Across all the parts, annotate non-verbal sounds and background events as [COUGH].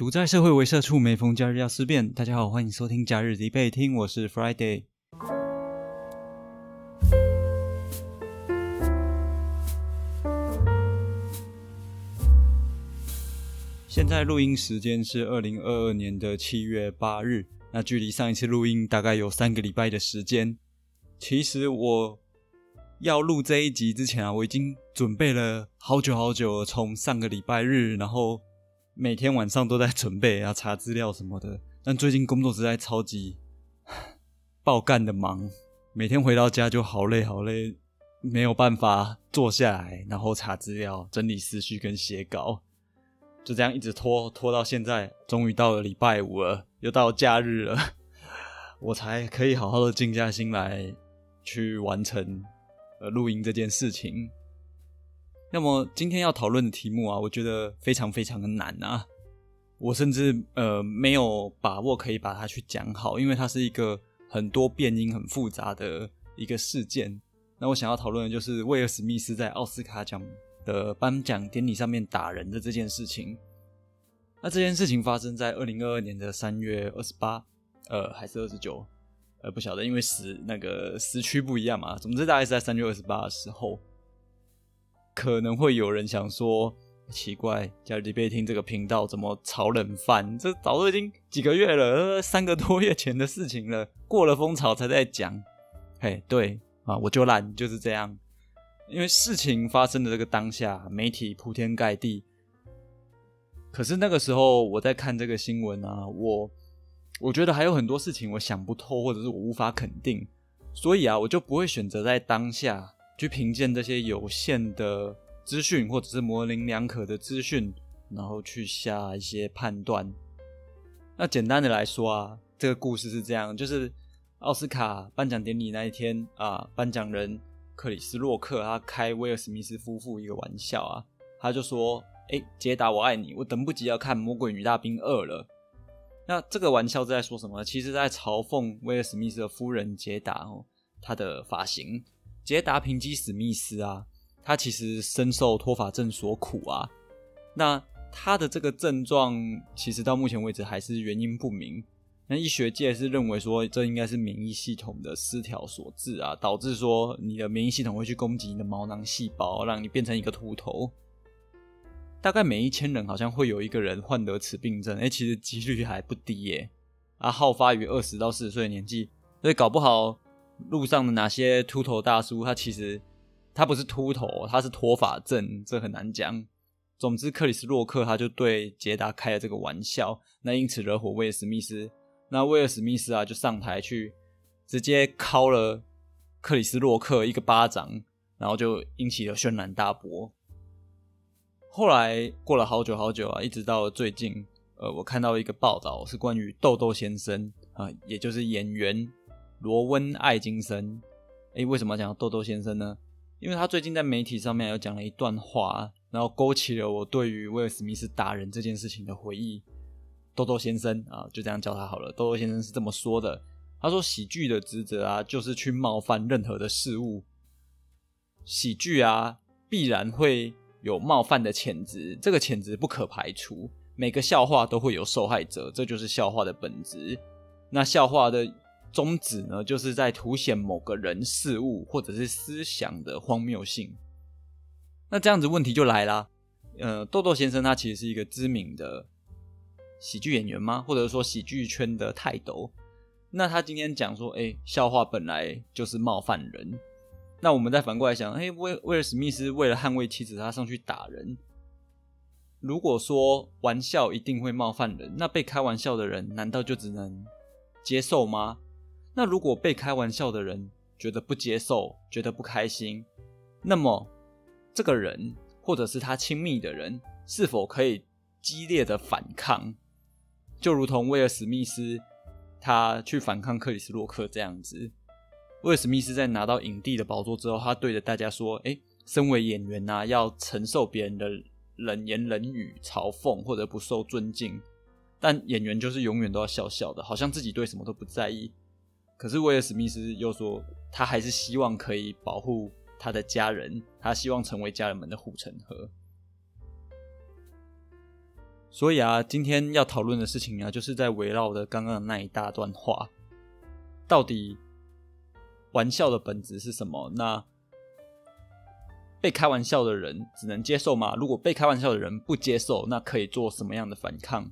独在社会为社畜，每逢假日要思辨。大家好，欢迎收听假日必备听，我是 Friday。现在录音时间是二零二二年的七月八日，那距离上一次录音大概有三个礼拜的时间。其实我要录这一集之前啊，我已经准备了好久好久，从上个礼拜日，然后每天晚上都在准备啊，查资料什么的。但最近工作实在超级爆干的忙，每天回到家就好累好累，没有办法坐下来，然后查资料、整理思绪跟写稿。就这样一直拖拖到现在，终于到了礼拜五了，又到假日了，[LAUGHS] 我才可以好好的静下心来去完成呃录音这件事情。那么今天要讨论的题目啊，我觉得非常非常的难啊，我甚至呃没有把握可以把它去讲好，因为它是一个很多变音很复杂的一个事件。那我想要讨论的就是威尔史密斯在奥斯卡奖。的颁奖典礼上面打人的这件事情，那这件事情发生在二零二二年的三月二十八，呃，还是二十九，呃，不晓得，因为时那个时区不一样嘛。总之，大概是在三月二十八的时候，可能会有人想说，奇怪，加里贝听这个频道怎么炒冷饭？这早都已经几个月了，三个多月前的事情了，过了风潮才在讲。[LAUGHS] 嘿，对啊，我就懒，就是这样。因为事情发生的这个当下，媒体铺天盖地。可是那个时候我在看这个新闻啊，我我觉得还有很多事情我想不透，或者是我无法肯定，所以啊，我就不会选择在当下去凭借这些有限的资讯，或者是模棱两可的资讯，然后去下一些判断。那简单的来说啊，这个故事是这样：就是奥斯卡颁奖典礼那一天啊，颁奖人。克里斯洛克他开威尔史密斯夫妇一个玩笑啊，他就说：“哎，杰达，我爱你，我等不及要看《魔鬼女大兵二》了。”那这个玩笑是在说什么？其实，在嘲讽威尔史密斯的夫人杰达哦，她的发型。杰达平基史密斯啊，他其实深受脱发症所苦啊。那他的这个症状，其实到目前为止还是原因不明。那医学界是认为说，这应该是免疫系统的失调所致啊，导致说你的免疫系统会去攻击你的毛囊细胞，让你变成一个秃头。大概每一千人好像会有一个人患得此病症，哎，其实几率还不低耶。啊，好发于二十到四十岁的年纪，所以搞不好路上的哪些秃头大叔，他其实他不是秃头，他是脱发症，这很难讲。总之，克里斯洛克他就对杰达开了这个玩笑，那因此惹火威尔史密斯。那威尔史密斯啊，就上台去直接敲了克里斯洛克一个巴掌，然后就引起了轩然大波。后来过了好久好久啊，一直到最近，呃，我看到一个报道是关于豆豆先生啊，也就是演员罗温艾金森。诶，为什么要讲豆豆先生呢？因为他最近在媒体上面有讲了一段话，然后勾起了我对于威尔史密斯打人这件事情的回忆。豆豆先生啊，就这样叫他好了。豆豆先生是这么说的：“他说，喜剧的职责啊，就是去冒犯任何的事物。喜剧啊，必然会有冒犯的潜质，这个潜质不可排除。每个笑话都会有受害者，这就是笑话的本质。那笑话的宗旨呢，就是在凸显某个人、事物或者是思想的荒谬性。那这样子问题就来了。呃，豆豆先生他其实是一个知名的。”喜剧演员吗？或者说喜剧圈的泰斗？那他今天讲说，哎，笑话本来就是冒犯人。那我们再反过来想，哎，威威尔史密斯为了捍卫妻子，他上去打人。如果说玩笑一定会冒犯人，那被开玩笑的人难道就只能接受吗？那如果被开玩笑的人觉得不接受，觉得不开心，那么这个人或者是他亲密的人，是否可以激烈的反抗？就如同威尔史密斯他去反抗克里斯洛克这样子，威尔史密斯在拿到影帝的宝座之后，他对着大家说：“哎，身为演员呐，要承受别人的冷言冷语、嘲讽或者不受尊敬。但演员就是永远都要笑笑的，好像自己对什么都不在意。可是威尔史密斯又说，他还是希望可以保护他的家人，他希望成为家人们的护城河。所以啊，今天要讨论的事情啊，就是在围绕着刚刚的那一大段话，到底玩笑的本质是什么？那被开玩笑的人只能接受吗？如果被开玩笑的人不接受，那可以做什么样的反抗？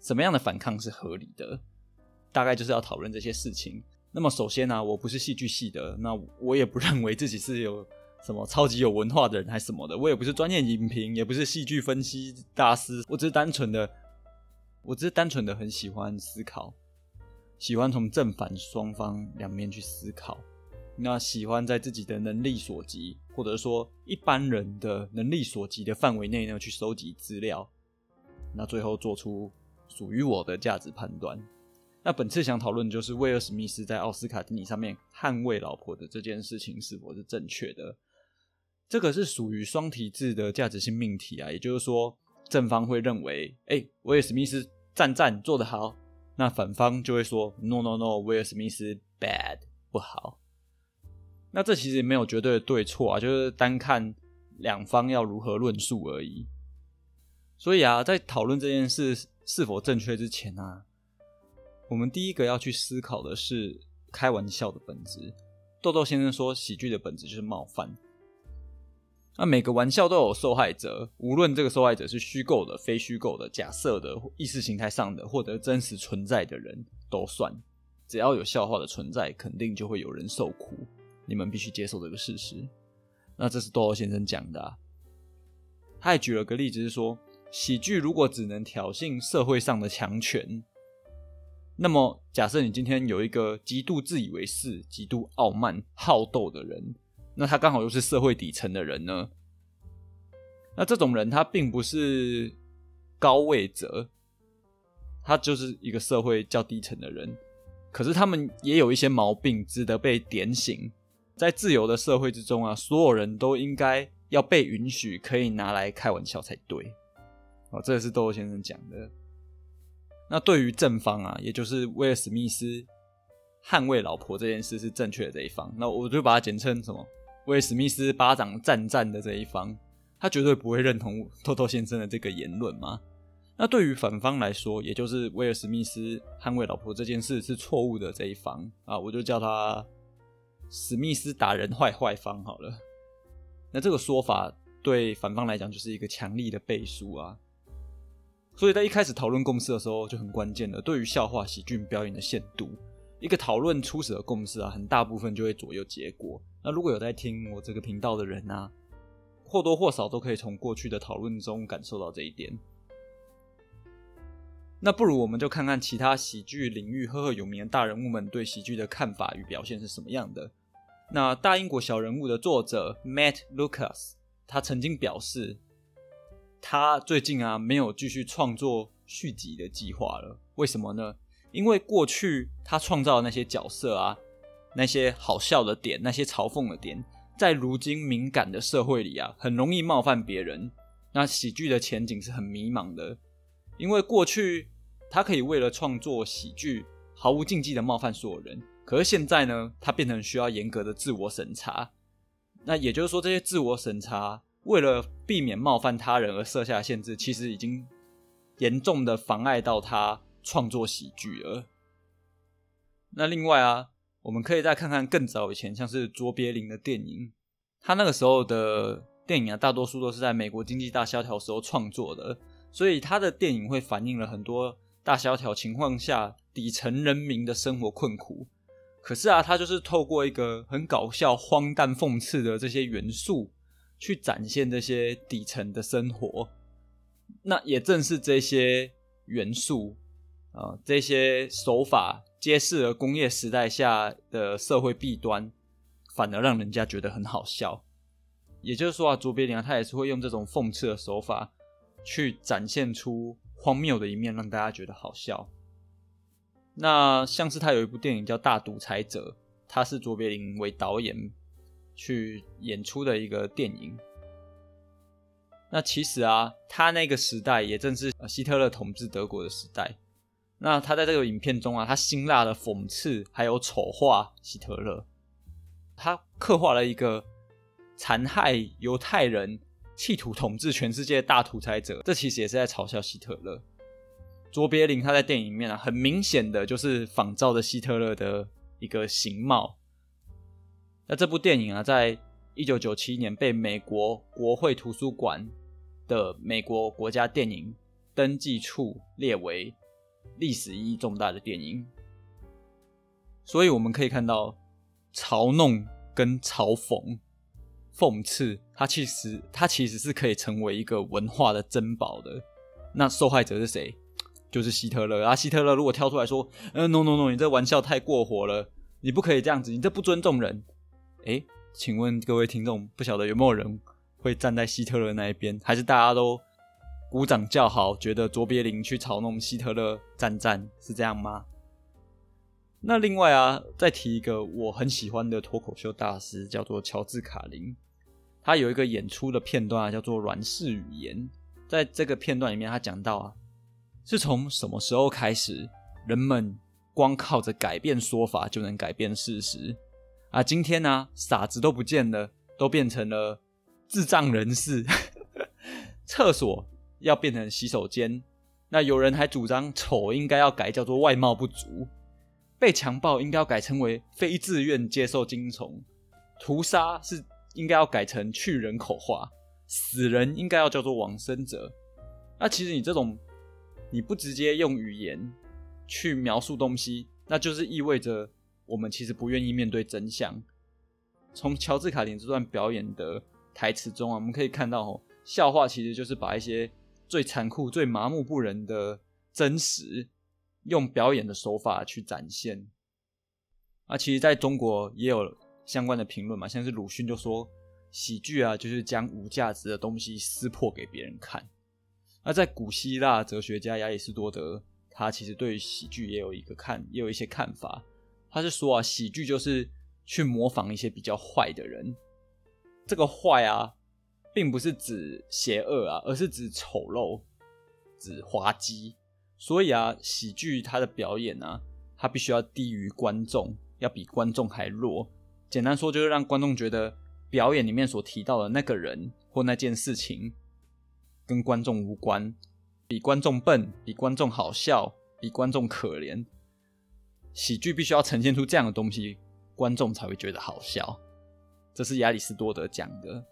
什么样的反抗是合理的？大概就是要讨论这些事情。那么首先呢，我不是戏剧系的，那我也不认为自己是有什么超级有文化的人还是什么的。我也不是专业影评，也不是戏剧分析大师。我只是单纯的，我只是单纯的很喜欢思考，喜欢从正反双方两面去思考。那喜欢在自己的能力所及，或者说一般人的能力所及的范围内呢，去收集资料，那最后做出属于我的价值判断。那本次想讨论就是威尔史密斯在奥斯卡典礼上面捍卫老婆的这件事情是否是正确的？这个是属于双体制的价值性命题啊，也就是说，正方会认为，哎，威尔史密斯赞赞做得好，那反方就会说，no no no，威尔史密斯 bad 不好。那这其实也没有绝对的对错啊，就是单看两方要如何论述而已。所以啊，在讨论这件事是否正确之前啊，我们第一个要去思考的是开玩笑的本质。豆豆先生说，喜剧的本质就是冒犯。那每个玩笑都有受害者，无论这个受害者是虚构的、非虚构的、假设的、意识形态上的，或者真实存在的人都算。只要有笑话的存在，肯定就会有人受苦。你们必须接受这个事实。那这是豆豆先生讲的。他还举了个例子，是说喜剧如果只能挑衅社会上的强权，那么假设你今天有一个极度自以为是、极度傲慢、好斗的人，那他刚好又是社会底层的人呢？那这种人他并不是高位者，他就是一个社会较低层的人，可是他们也有一些毛病值得被点醒。在自由的社会之中啊，所有人都应该要被允许可以拿来开玩笑才对。哦，这也是豆豆先生讲的。那对于正方啊，也就是威尔史密斯捍卫老婆这件事是正确的这一方，那我就把它简称什么？威尔史密斯巴掌赞赞的这一方，他绝对不会认同 [LAUGHS] 豆豆先生的这个言论嘛？那对于反方来说，也就是威尔史密斯捍卫老婆这件事是错误的这一方啊，我就叫他。史密斯打人坏坏方好了，那这个说法对反方来讲就是一个强力的背书啊。所以在一开始讨论共识的时候就很关键了。对于笑话喜剧表演的限度，一个讨论初始的共识啊，很大部分就会左右结果。那如果有在听我这个频道的人啊，或多或少都可以从过去的讨论中感受到这一点。那不如我们就看看其他喜剧领域赫赫有名的大人物们对喜剧的看法与表现是什么样的。那大英国小人物的作者 Matt Lucas，他曾经表示，他最近啊没有继续创作续集的计划了。为什么呢？因为过去他创造的那些角色啊，那些好笑的点，那些嘲讽的点，在如今敏感的社会里啊，很容易冒犯别人。那喜剧的前景是很迷茫的，因为过去他可以为了创作喜剧，毫无禁忌的冒犯所有人。可是现在呢，他变成需要严格的自我审查。那也就是说，这些自我审查为了避免冒犯他人而设下限制，其实已经严重的妨碍到他创作喜剧了。那另外啊，我们可以再看看更早以前，像是卓别林的电影，他那个时候的电影啊，大多数都是在美国经济大萧条时候创作的，所以他的电影会反映了很多大萧条情况下底层人民的生活困苦。可是啊，他就是透过一个很搞笑、荒诞、讽刺的这些元素，去展现这些底层的生活。那也正是这些元素啊，这些手法揭示了工业时代下的社会弊端，反而让人家觉得很好笑。也就是说啊，卓别林，他也是会用这种讽刺的手法，去展现出荒谬的一面，让大家觉得好笑。那像是他有一部电影叫《大独裁者》，他是卓别林为导演去演出的一个电影。那其实啊，他那个时代也正是希特勒统治德国的时代。那他在这个影片中啊，他辛辣的讽刺还有丑化希特勒，他刻画了一个残害犹太人、企图统治全世界的大独裁者，这其实也是在嘲笑希特勒。卓别林他在电影里面啊，很明显的就是仿照着希特勒的一个形貌。那这部电影啊，在一九九七年被美国国会图书馆的美国国家电影登记处列为历史意义重大的电影。所以我们可以看到，嘲弄跟嘲讽。讽刺，它其实它其实是可以成为一个文化的珍宝的。那受害者是谁？就是希特勒啊！希特勒如果跳出来说：“嗯，no no no，你这玩笑太过火了，你不可以这样子，你这不尊重人。”哎，请问各位听众，不晓得有没有人会站在希特勒那一边？还是大家都鼓掌叫好，觉得卓别林去嘲弄希特勒赞赞是这样吗？那另外啊，再提一个我很喜欢的脱口秀大师，叫做乔治卡林。他有一个演出的片段啊，叫做“软式语言”。在这个片段里面，他讲到啊，是从什么时候开始，人们光靠着改变说法就能改变事实啊？今天呢，傻子都不见了，都变成了智障人士。[LAUGHS] 厕所要变成洗手间，那有人还主张丑应该要改叫做外貌不足。被强暴应该要改称为非自愿接受精虫，屠杀是应该要改成去人口化，死人应该要叫做往生者。那其实你这种你不直接用语言去描述东西，那就是意味着我们其实不愿意面对真相。从乔治卡林这段表演的台词中啊，我们可以看到，哦，笑话其实就是把一些最残酷、最麻木不仁的真实。用表演的手法去展现，啊，其实在中国也有相关的评论嘛，像是鲁迅就说，喜剧啊，就是将无价值的东西撕破给别人看。那在古希腊哲学家亚里士多德，他其实对喜剧也有一个看，也有一些看法。他是说啊，喜剧就是去模仿一些比较坏的人，这个坏啊，并不是指邪恶啊，而是指丑陋，指滑稽。所以啊，喜剧它的表演呢，它必须要低于观众，要比观众还弱。简单说，就是让观众觉得表演里面所提到的那个人或那件事情跟观众无关，比观众笨，比观众好笑，比观众可怜。喜剧必须要呈现出这样的东西，观众才会觉得好笑。这是亚里士多德讲的。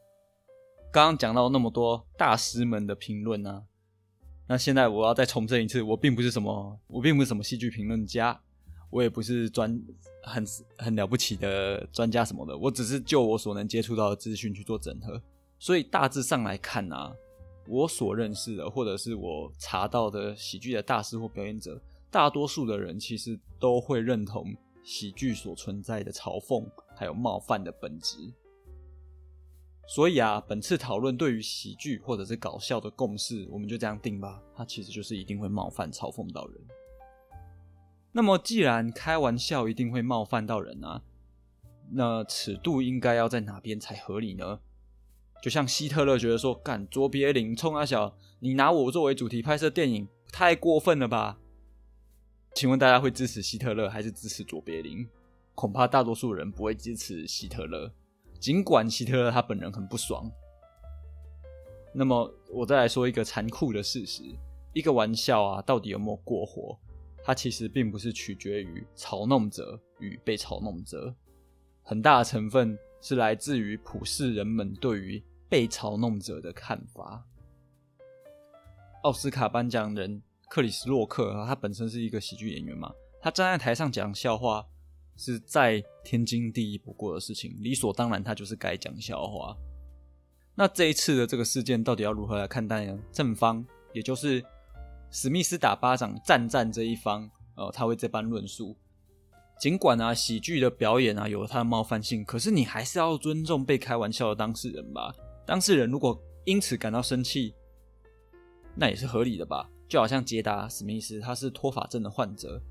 刚刚讲到那么多大师们的评论呢。那现在我要再重申一次，我并不是什么，我并不是什么戏剧评论家，我也不是专很很了不起的专家什么的，我只是就我所能接触到的资讯去做整合。所以大致上来看啊，我所认识的或者是我查到的喜剧的大师或表演者，大多数的人其实都会认同喜剧所存在的嘲讽还有冒犯的本质。所以啊，本次讨论对于喜剧或者是搞笑的共识，我们就这样定吧。它其实就是一定会冒犯、嘲讽到人。那么，既然开玩笑一定会冒犯到人啊，那尺度应该要在哪边才合理呢？就像希特勒觉得说：“干卓别林冲阿小，你拿我作为主题拍摄电影，太过分了吧？”请问大家会支持希特勒还是支持卓别林？恐怕大多数人不会支持希特勒。尽管希特勒他本人很不爽，那么我再来说一个残酷的事实：一个玩笑啊，到底有没有过火？它其实并不是取决于嘲弄者与被嘲弄者，很大的成分是来自于普世人们对于被嘲弄者的看法。奥斯卡颁奖人克里斯洛克，他本身是一个喜剧演员嘛，他站在台上讲笑话。是再天经地义不过的事情，理所当然，他就是该讲笑话。那这一次的这个事件到底要如何来看待呢？正方，也就是史密斯打巴掌赞赞这一方，呃，他会这般论述。尽管啊，喜剧的表演啊有了它的冒犯性，可是你还是要尊重被开玩笑的当事人吧。当事人如果因此感到生气，那也是合理的吧。就好像杰达史密斯，他是脱发症的患者。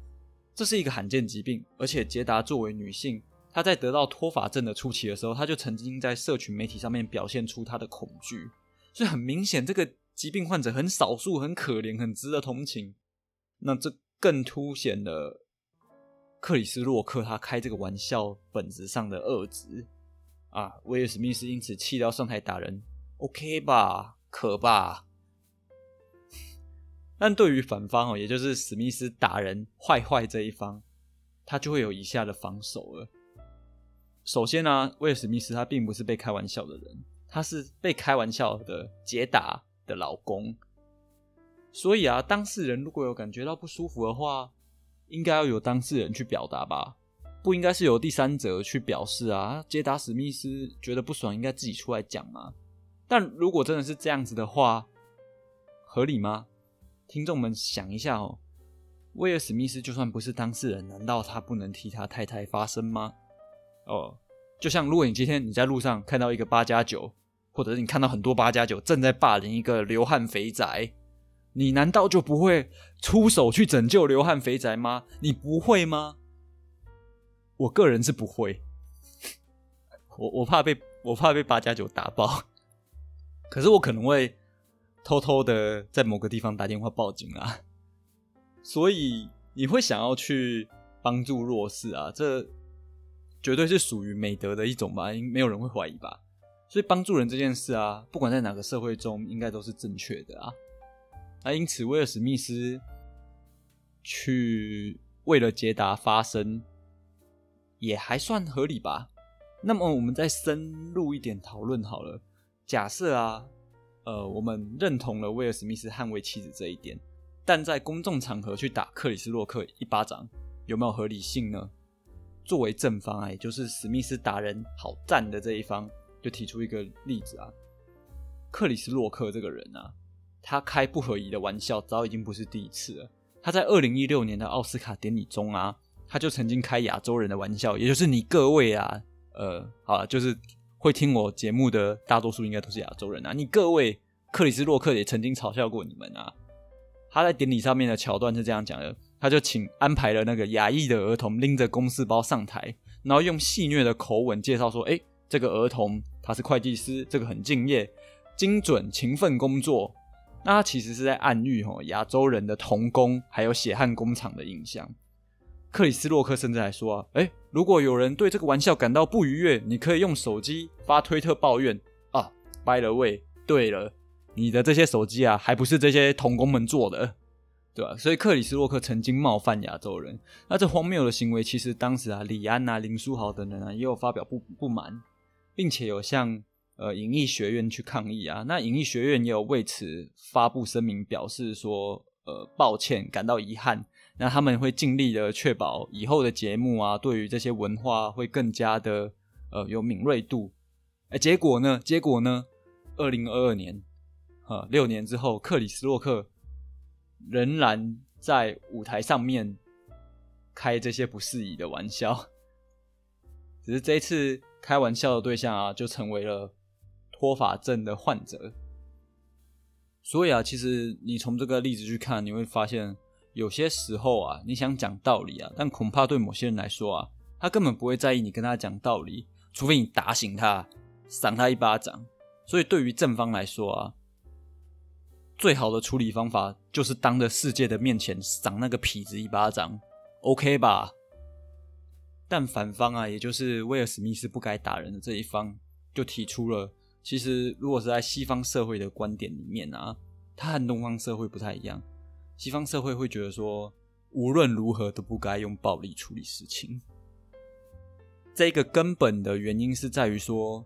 这是一个罕见疾病，而且杰达作为女性，她在得到脱发症的初期的时候，她就曾经在社群媒体上面表现出她的恐惧，所以很明显，这个疾病患者很少数、很可怜、很值得同情。那这更凸显了克里斯洛克他开这个玩笑本质上的恶质啊！威尔史密斯因此气到上台打人，OK 吧，可吧？但对于反方哦，也就是史密斯打人坏坏这一方，他就会有以下的防守了。首先呢，威尔史密斯他并不是被开玩笑的人，他是被开玩笑的解打的老公。所以啊，当事人如果有感觉到不舒服的话，应该要由当事人去表达吧，不应该是由第三者去表示啊。解打史密斯觉得不爽，应该自己出来讲嘛。但如果真的是这样子的话，合理吗？听众们想一下哦，威尔史密斯就算不是当事人，难道他不能替他太太发声吗？哦，就像如果你今天你在路上看到一个八加九，或者是你看到很多八加九正在霸凌一个流汗肥宅，你难道就不会出手去拯救流汗肥宅吗？你不会吗？我个人是不会，[LAUGHS] 我我怕被我怕被八加九打爆，可是我可能会。偷偷的在某个地方打电话报警啊，[LAUGHS] 所以你会想要去帮助弱势啊，这绝对是属于美德的一种吧，应没有人会怀疑吧。所以帮助人这件事啊，不管在哪个社会中，应该都是正确的啊。那因此，威尔史密斯去为了捷达发声，也还算合理吧。那么，我们再深入一点讨论好了。假设啊。呃，我们认同了威尔史密斯捍卫妻子这一点，但在公众场合去打克里斯洛克一巴掌，有没有合理性呢？作为正方啊，也就是史密斯打人好赞的这一方，就提出一个例子啊，克里斯洛克这个人啊，他开不合宜的玩笑早已经不是第一次了。他在二零一六年的奥斯卡典礼中啊，他就曾经开亚洲人的玩笑，也就是你各位啊，呃，好了，就是。会听我节目的大多数应该都是亚洲人啊！你各位克里斯洛克也曾经嘲笑过你们啊！他在典礼上面的桥段是这样讲的：他就请安排了那个亚裔的儿童拎着公事包上台，然后用戏谑的口吻介绍说：“哎，这个儿童他是会计师，这个很敬业、精准、勤奋工作。”那他其实是在暗喻吼亚洲人的童工还有血汗工厂的印象。克里斯洛克甚至还说啊，哎，如果有人对这个玩笑感到不愉悦，你可以用手机发推特抱怨啊。By the way，对了，你的这些手机啊，还不是这些童工们做的，对吧？所以克里斯洛克曾经冒犯亚洲人，那这荒谬的行为，其实当时啊，李安啊、林书豪等人啊，也有发表不不满，并且有向呃影艺学院去抗议啊。那影艺学院也有为此发布声明，表示说，呃，抱歉，感到遗憾。那他们会尽力的确保以后的节目啊，对于这些文化会更加的呃有敏锐度。哎，结果呢？结果呢？二零二二年，呃，六年之后，克里斯洛克仍然在舞台上面开这些不适宜的玩笑，[LAUGHS] 只是这次开玩笑的对象啊，就成为了脱发症的患者。所以啊，其实你从这个例子去看，你会发现。有些时候啊，你想讲道理啊，但恐怕对某些人来说啊，他根本不会在意你跟他讲道理，除非你打醒他，赏他一巴掌。所以对于正方来说啊，最好的处理方法就是当着世界的面前赏那个痞子一巴掌，OK 吧？但反方啊，也就是威尔史密斯不该打人的这一方，就提出了，其实如果是在西方社会的观点里面啊，他和东方社会不太一样。西方社会会觉得说，无论如何都不该用暴力处理事情。这个根本的原因是在于说，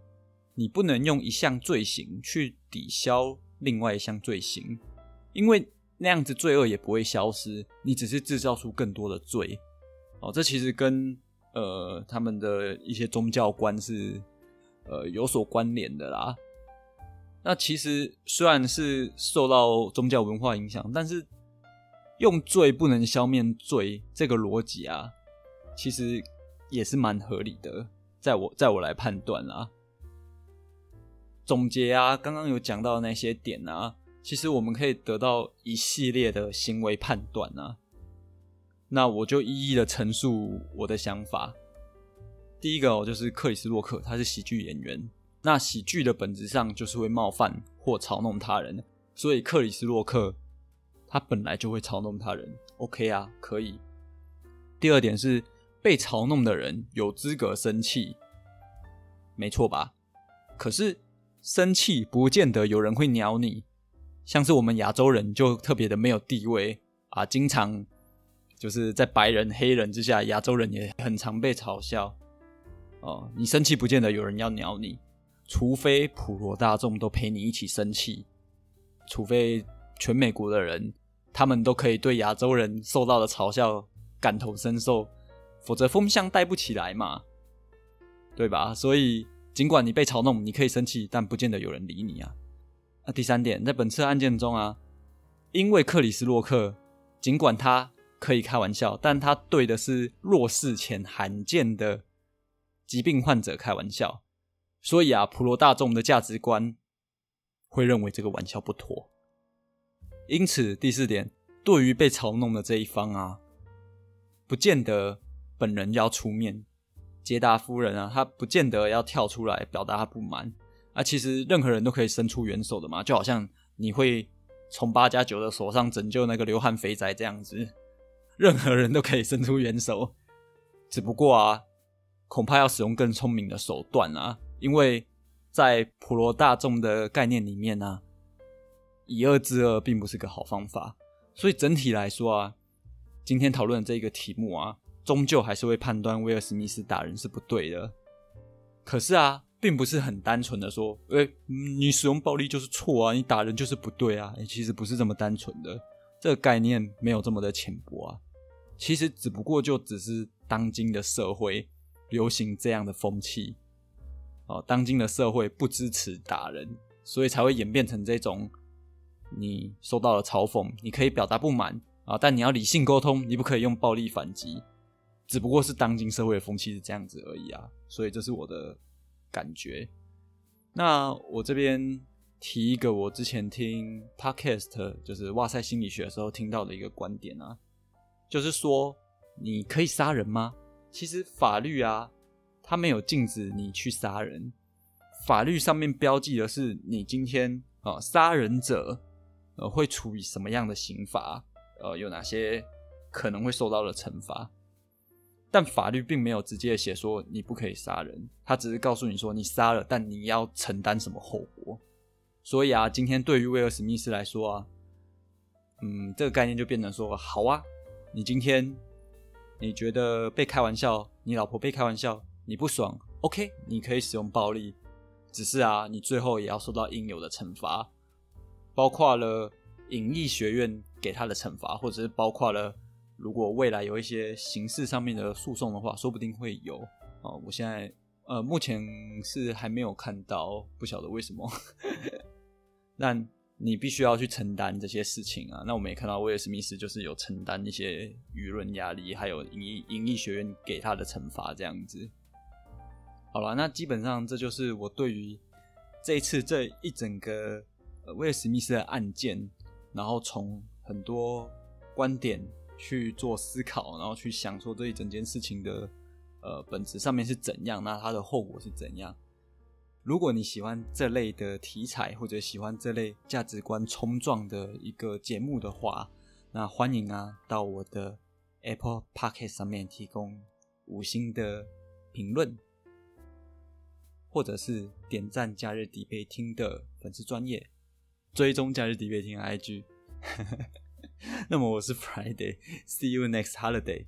你不能用一项罪行去抵消另外一项罪行，因为那样子罪恶也不会消失，你只是制造出更多的罪。哦，这其实跟呃他们的一些宗教观是呃有所关联的啦。那其实虽然是受到宗教文化影响，但是。用罪不能消灭罪，这个逻辑啊，其实也是蛮合理的。在我在我来判断啊，总结啊，刚刚有讲到那些点啊，其实我们可以得到一系列的行为判断啊。那我就一一的陈述我的想法。第一个哦，就是克里斯洛克，他是喜剧演员。那喜剧的本质上就是会冒犯或嘲弄他人，所以克里斯洛克。他本来就会嘲弄他人，OK 啊，可以。第二点是被嘲弄的人有资格生气，没错吧？可是生气不见得有人会鸟你，像是我们亚洲人就特别的没有地位啊，经常就是在白人、黑人之下，亚洲人也很常被嘲笑。哦，你生气不见得有人要鸟你，除非普罗大众都陪你一起生气，除非全美国的人他们都可以对亚洲人受到的嘲笑感同身受，否则风向带不起来嘛，对吧？所以。尽管你被嘲弄，你可以生气，但不见得有人理你啊。那第三点，在本次案件中啊，因为克里斯洛克，尽管他可以开玩笑，但他对的是弱势且罕见的疾病患者开玩笑，所以啊，普罗大众的价值观会认为这个玩笑不妥。因此，第四点，对于被嘲弄的这一方啊，不见得本人要出面。杰达夫人啊，她不见得要跳出来表达她不满啊。其实任何人都可以伸出援手的嘛，就好像你会从八加九的手上拯救那个流汗肥宅这样子，任何人都可以伸出援手。只不过啊，恐怕要使用更聪明的手段啊，因为在普罗大众的概念里面呢，以恶制恶并不是个好方法。所以整体来说啊，今天讨论这个题目啊。终究还是会判断威尔史密斯打人是不对的。可是啊，并不是很单纯的说，哎，你使用暴力就是错啊，你打人就是不对啊。其实不是这么单纯的，这个概念没有这么的浅薄啊。其实只不过就只是当今的社会流行这样的风气，哦，当今的社会不支持打人，所以才会演变成这种，你受到了嘲讽，你可以表达不满啊，但你要理性沟通，你不可以用暴力反击。只不过是当今社会的风气是这样子而已啊，所以这是我的感觉。那我这边提一个我之前听 podcast，就是哇塞心理学的时候听到的一个观点啊，就是说你可以杀人吗？其实法律啊，它没有禁止你去杀人，法律上面标记的是你今天啊杀人者呃会处以什么样的刑罚，呃有哪些可能会受到的惩罚。但法律并没有直接写说你不可以杀人，他只是告诉你说你杀了，但你要承担什么后果。所以啊，今天对于威尔史密斯来说啊，嗯，这个概念就变成说，好啊，你今天你觉得被开玩笑，你老婆被开玩笑，你不爽，OK，你可以使用暴力，只是啊，你最后也要受到应有的惩罚，包括了影艺学院给他的惩罚，或者是包括了。如果未来有一些刑事上面的诉讼的话，说不定会有哦。我现在呃，目前是还没有看到，不晓得为什么。[LAUGHS] 但你必须要去承担这些事情啊。那我们也看到威尔史密斯就是有承担一些舆论压力，还有影影艺学院给他的惩罚这样子。好了，那基本上这就是我对于这一次这一整个威尔史密斯的案件，然后从很多观点。去做思考，然后去想说这一整件事情的呃本质上面是怎样，那它的后果是怎样？如果你喜欢这类的题材，或者喜欢这类价值观冲撞的一个节目的话，那欢迎啊到我的 Apple p o c k e t 上面提供五星的评论，或者是点赞假日底背听的粉丝专业，追踪假日底背听 IG。那么我是 Friday，See you next holiday。